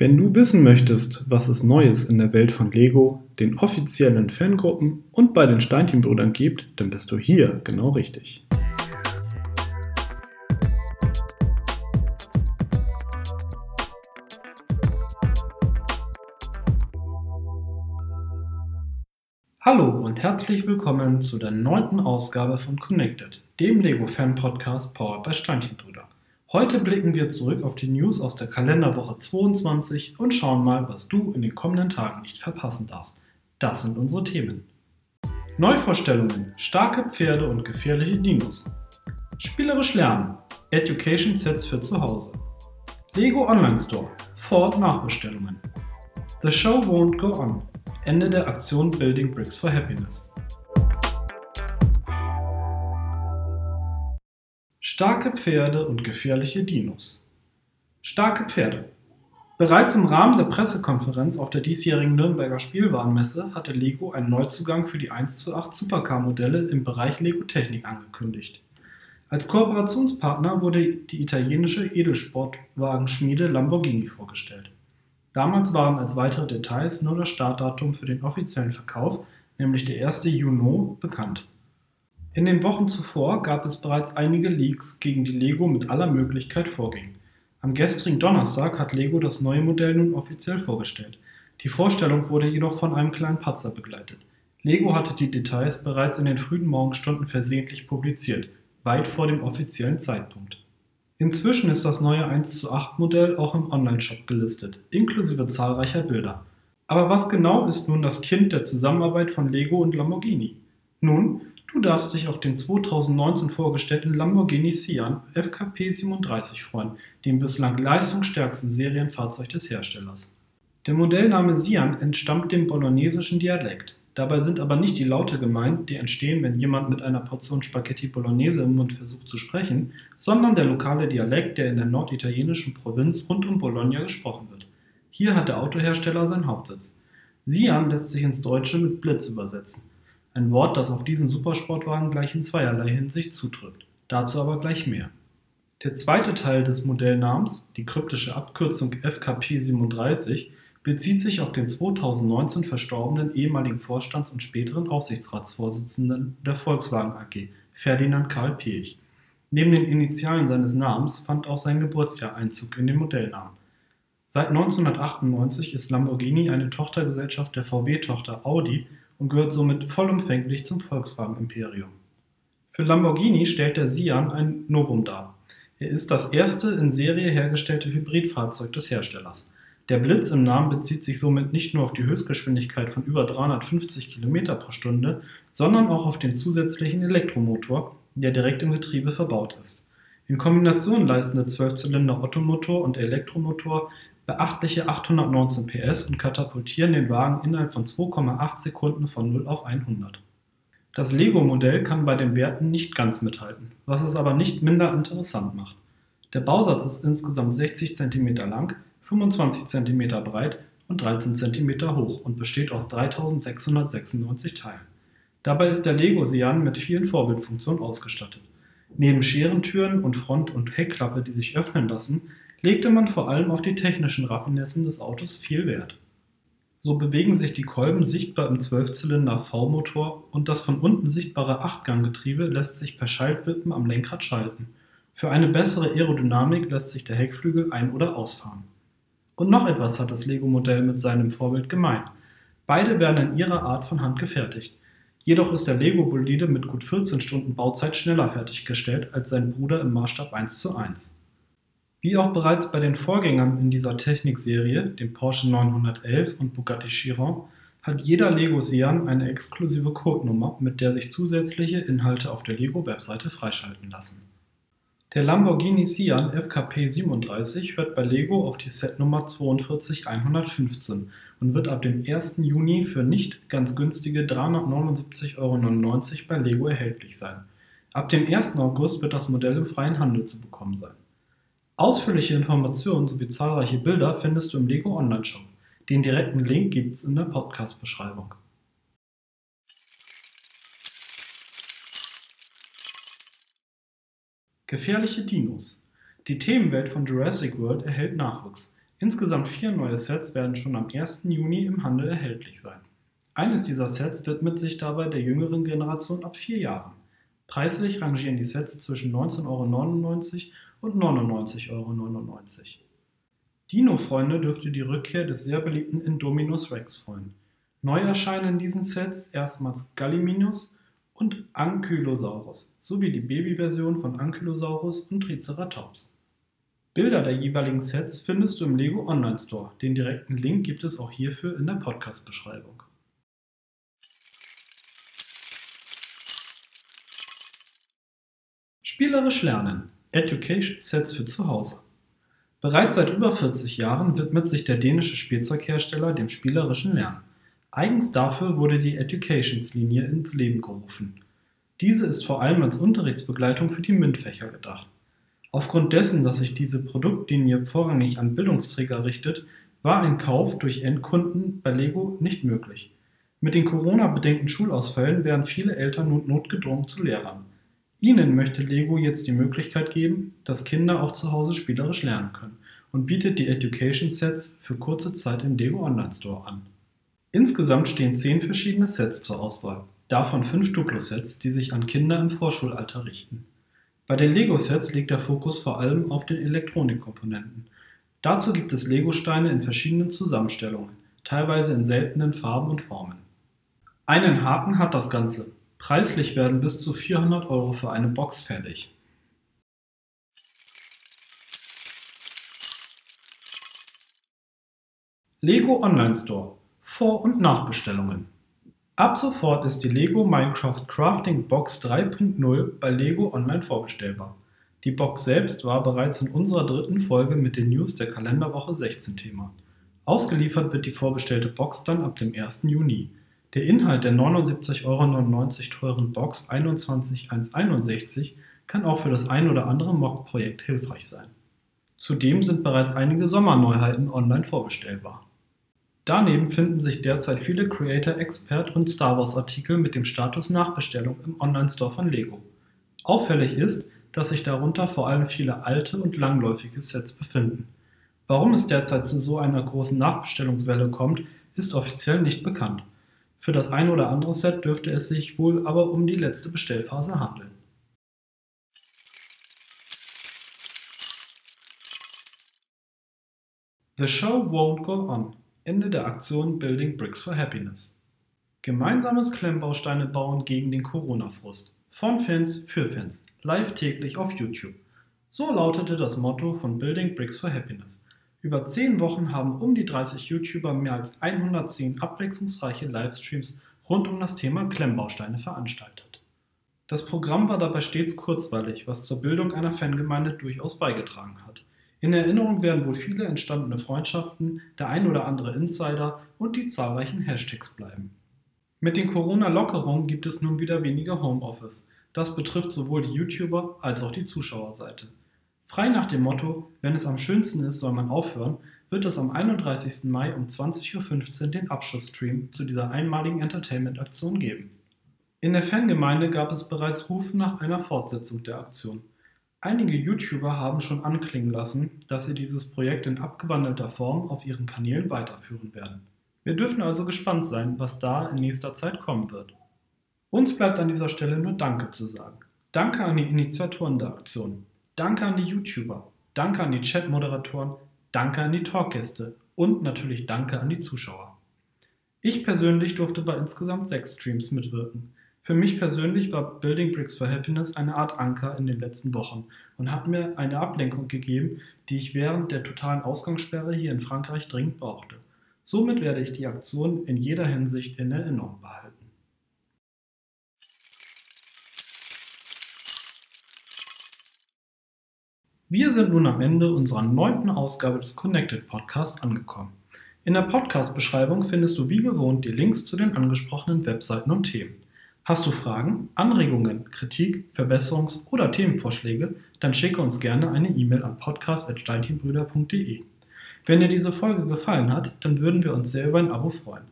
Wenn du wissen möchtest, was es Neues in der Welt von Lego, den offiziellen Fangruppen und bei den Steinchenbrüdern gibt, dann bist du hier genau richtig. Hallo und herzlich willkommen zu der neunten Ausgabe von Connected, dem Lego Fan Podcast powered by Steinchenbrüder. Heute blicken wir zurück auf die News aus der Kalenderwoche 22 und schauen mal, was du in den kommenden Tagen nicht verpassen darfst. Das sind unsere Themen. Neuvorstellungen, starke Pferde und gefährliche Dinos. Spielerisch lernen, Education Sets für zu Hause. Lego Online Store, Ford Nachbestellungen. The Show Won't Go On, Ende der Aktion Building Bricks for Happiness. Starke Pferde und gefährliche Dinos. Starke Pferde. Bereits im Rahmen der Pressekonferenz auf der diesjährigen Nürnberger Spielwarenmesse hatte Lego einen Neuzugang für die 1 zu 8 Supercar-Modelle im Bereich Lego Technik angekündigt. Als Kooperationspartner wurde die italienische Edelsportwagenschmiede Lamborghini vorgestellt. Damals waren als weitere Details nur das Startdatum für den offiziellen Verkauf, nämlich der 1. Juni, bekannt. In den Wochen zuvor gab es bereits einige Leaks, gegen die Lego mit aller Möglichkeit vorging. Am gestrigen Donnerstag hat Lego das neue Modell nun offiziell vorgestellt. Die Vorstellung wurde jedoch von einem kleinen Patzer begleitet. Lego hatte die Details bereits in den frühen Morgenstunden versehentlich publiziert, weit vor dem offiziellen Zeitpunkt. Inzwischen ist das neue 1 zu 8 Modell auch im Onlineshop gelistet, inklusive zahlreicher Bilder. Aber was genau ist nun das Kind der Zusammenarbeit von Lego und Lamborghini? Nun, Du darfst dich auf den 2019 vorgestellten Lamborghini Sian FKP 37 freuen, dem bislang leistungsstärksten Serienfahrzeug des Herstellers. Der Modellname Sian entstammt dem bolognesischen Dialekt. Dabei sind aber nicht die Laute gemeint, die entstehen, wenn jemand mit einer Portion Spaghetti Bolognese im Mund versucht zu sprechen, sondern der lokale Dialekt, der in der norditalienischen Provinz rund um Bologna gesprochen wird. Hier hat der Autohersteller seinen Hauptsitz. Sian lässt sich ins Deutsche mit Blitz übersetzen. Ein Wort, das auf diesen Supersportwagen gleich in zweierlei Hinsicht zutrifft. Dazu aber gleich mehr. Der zweite Teil des Modellnamens, die kryptische Abkürzung FKP37, bezieht sich auf den 2019 verstorbenen ehemaligen Vorstands- und späteren Aufsichtsratsvorsitzenden der Volkswagen AG, Ferdinand Karl Piech. Neben den Initialen seines Namens fand auch sein Geburtsjahr Einzug in den Modellnamen. Seit 1998 ist Lamborghini eine Tochtergesellschaft der VW-Tochter Audi und gehört somit vollumfänglich zum Volkswagen-Imperium. Für Lamborghini stellt der Sian ein Novum dar. Er ist das erste in Serie hergestellte Hybridfahrzeug des Herstellers. Der Blitz im Namen bezieht sich somit nicht nur auf die Höchstgeschwindigkeit von über 350 km pro Stunde, sondern auch auf den zusätzlichen Elektromotor, der direkt im Getriebe verbaut ist. In Kombination leisten der 12-Zylinder Ottomotor und Elektromotor beachtliche 819 PS und katapultieren den Wagen innerhalb von 2,8 Sekunden von 0 auf 100. Das Lego-Modell kann bei den Werten nicht ganz mithalten, was es aber nicht minder interessant macht. Der Bausatz ist insgesamt 60 cm lang, 25 cm breit und 13 cm hoch und besteht aus 3696 Teilen. Dabei ist der Lego Sian mit vielen Vorbildfunktionen ausgestattet. Neben Scherentüren und Front- und Heckklappe, die sich öffnen lassen, legte man vor allem auf die technischen Raffinessen des Autos viel Wert. So bewegen sich die Kolben sichtbar im Zwölfzylinder V-Motor und das von unten sichtbare Achtganggetriebe lässt sich per Schaltwippen am Lenkrad schalten. Für eine bessere Aerodynamik lässt sich der Heckflügel ein- oder ausfahren. Und noch etwas hat das Lego-Modell mit seinem Vorbild gemein. Beide werden in ihrer Art von Hand gefertigt. Jedoch ist der Lego-Bolide mit gut 14 Stunden Bauzeit schneller fertiggestellt als sein Bruder im Maßstab 1 zu 1. Wie auch bereits bei den Vorgängern in dieser Technikserie, dem Porsche 911 und Bugatti Chiron, hat jeder Lego Sian eine exklusive Codenummer, mit der sich zusätzliche Inhalte auf der Lego-Webseite freischalten lassen. Der Lamborghini Sian FKP 37 hört bei Lego auf die Setnummer 42115 und wird ab dem 1. Juni für nicht ganz günstige 379,99 Euro bei Lego erhältlich sein. Ab dem 1. August wird das Modell im freien Handel zu bekommen sein. Ausführliche Informationen sowie zahlreiche Bilder findest du im Lego Online Shop. Den direkten Link gibt es in der Podcast-Beschreibung. Gefährliche Dinos. Die Themenwelt von Jurassic World erhält Nachwuchs. Insgesamt vier neue Sets werden schon am 1. Juni im Handel erhältlich sein. Eines dieser Sets widmet sich dabei der jüngeren Generation ab vier Jahren. Preislich rangieren die Sets zwischen 19,99 Euro und 99,99 Euro. Dino-Freunde dürfte die Rückkehr des sehr beliebten Indominus Rex freuen. Neu erscheinen in diesen Sets erstmals Gallimimus und Ankylosaurus sowie die Babyversion von Ankylosaurus und Triceratops. Bilder der jeweiligen Sets findest du im Lego Online Store. Den direkten Link gibt es auch hierfür in der Podcast-Beschreibung. Spielerisch lernen. Education Sets für zu Hause. Bereits seit über 40 Jahren widmet sich der dänische Spielzeughersteller dem spielerischen Lernen. Eigens dafür wurde die Educations-Linie ins Leben gerufen. Diese ist vor allem als Unterrichtsbegleitung für die MINT-Fächer gedacht. Aufgrund dessen, dass sich diese Produktlinie vorrangig an Bildungsträger richtet, war ein Kauf durch Endkunden bei Lego nicht möglich. Mit den Corona-bedingten Schulausfällen werden viele Eltern nun notgedrungen zu Lehrern. Ihnen möchte Lego jetzt die Möglichkeit geben, dass Kinder auch zu Hause spielerisch lernen können und bietet die Education Sets für kurze Zeit im Lego Online Store an. Insgesamt stehen zehn verschiedene Sets zur Auswahl, davon fünf Duplo-Sets, die sich an Kinder im Vorschulalter richten. Bei den Lego-Sets liegt der Fokus vor allem auf den Elektronikkomponenten. Dazu gibt es Lego-Steine in verschiedenen Zusammenstellungen, teilweise in seltenen Farben und Formen. Einen Haken hat das Ganze, Preislich werden bis zu 400 Euro für eine Box fällig. Lego Online Store Vor- und Nachbestellungen Ab sofort ist die Lego Minecraft Crafting Box 3.0 bei Lego Online vorbestellbar. Die Box selbst war bereits in unserer dritten Folge mit den News der Kalenderwoche 16 Thema. Ausgeliefert wird die vorbestellte Box dann ab dem 1. Juni. Der Inhalt der 79,99 Euro teuren Box 21161 kann auch für das ein oder andere Mock-Projekt hilfreich sein. Zudem sind bereits einige Sommerneuheiten online vorbestellbar. Daneben finden sich derzeit viele Creator Expert und Star Wars Artikel mit dem Status Nachbestellung im Online-Store von Lego. Auffällig ist, dass sich darunter vor allem viele alte und langläufige Sets befinden. Warum es derzeit zu so einer großen Nachbestellungswelle kommt, ist offiziell nicht bekannt. Für das ein oder andere Set dürfte es sich wohl aber um die letzte Bestellphase handeln. The Show Won't Go On. Ende der Aktion Building Bricks for Happiness. Gemeinsames Klemmbausteine bauen gegen den Corona-Frust. Von Fans für Fans. Live täglich auf YouTube. So lautete das Motto von Building Bricks for Happiness. Über zehn Wochen haben um die 30 YouTuber mehr als 110 abwechslungsreiche Livestreams rund um das Thema Klemmbausteine veranstaltet. Das Programm war dabei stets kurzweilig, was zur Bildung einer Fangemeinde durchaus beigetragen hat. In Erinnerung werden wohl viele entstandene Freundschaften, der ein oder andere Insider und die zahlreichen Hashtags bleiben. Mit den Corona-Lockerungen gibt es nun wieder weniger Homeoffice. Das betrifft sowohl die YouTuber als auch die Zuschauerseite. Frei nach dem Motto, wenn es am schönsten ist, soll man aufhören, wird es am 31. Mai um 20.15 Uhr den Abschlussstream zu dieser einmaligen Entertainment-Aktion geben. In der Fangemeinde gab es bereits Rufe nach einer Fortsetzung der Aktion. Einige YouTuber haben schon anklingen lassen, dass sie dieses Projekt in abgewandelter Form auf ihren Kanälen weiterführen werden. Wir dürfen also gespannt sein, was da in nächster Zeit kommen wird. Uns bleibt an dieser Stelle nur Danke zu sagen. Danke an die Initiatoren der Aktion. Danke an die YouTuber, danke an die Chat-Moderatoren, danke an die Talkgäste und natürlich danke an die Zuschauer. Ich persönlich durfte bei insgesamt sechs Streams mitwirken. Für mich persönlich war Building Bricks for Happiness eine Art Anker in den letzten Wochen und hat mir eine Ablenkung gegeben, die ich während der totalen Ausgangssperre hier in Frankreich dringend brauchte. Somit werde ich die Aktion in jeder Hinsicht in Erinnerung behalten. Wir sind nun am Ende unserer neunten Ausgabe des Connected Podcast angekommen. In der Podcast-Beschreibung findest du wie gewohnt die Links zu den angesprochenen Webseiten und Themen. Hast du Fragen, Anregungen, Kritik, Verbesserungs- oder Themenvorschläge, dann schicke uns gerne eine E-Mail an podcast.steinchenbrüder.de. Wenn dir diese Folge gefallen hat, dann würden wir uns sehr über ein Abo freuen.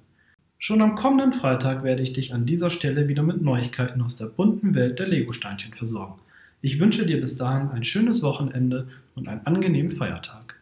Schon am kommenden Freitag werde ich dich an dieser Stelle wieder mit Neuigkeiten aus der bunten Welt der Lego-Steinchen versorgen. Ich wünsche dir bis dahin ein schönes Wochenende und einen angenehmen Feiertag.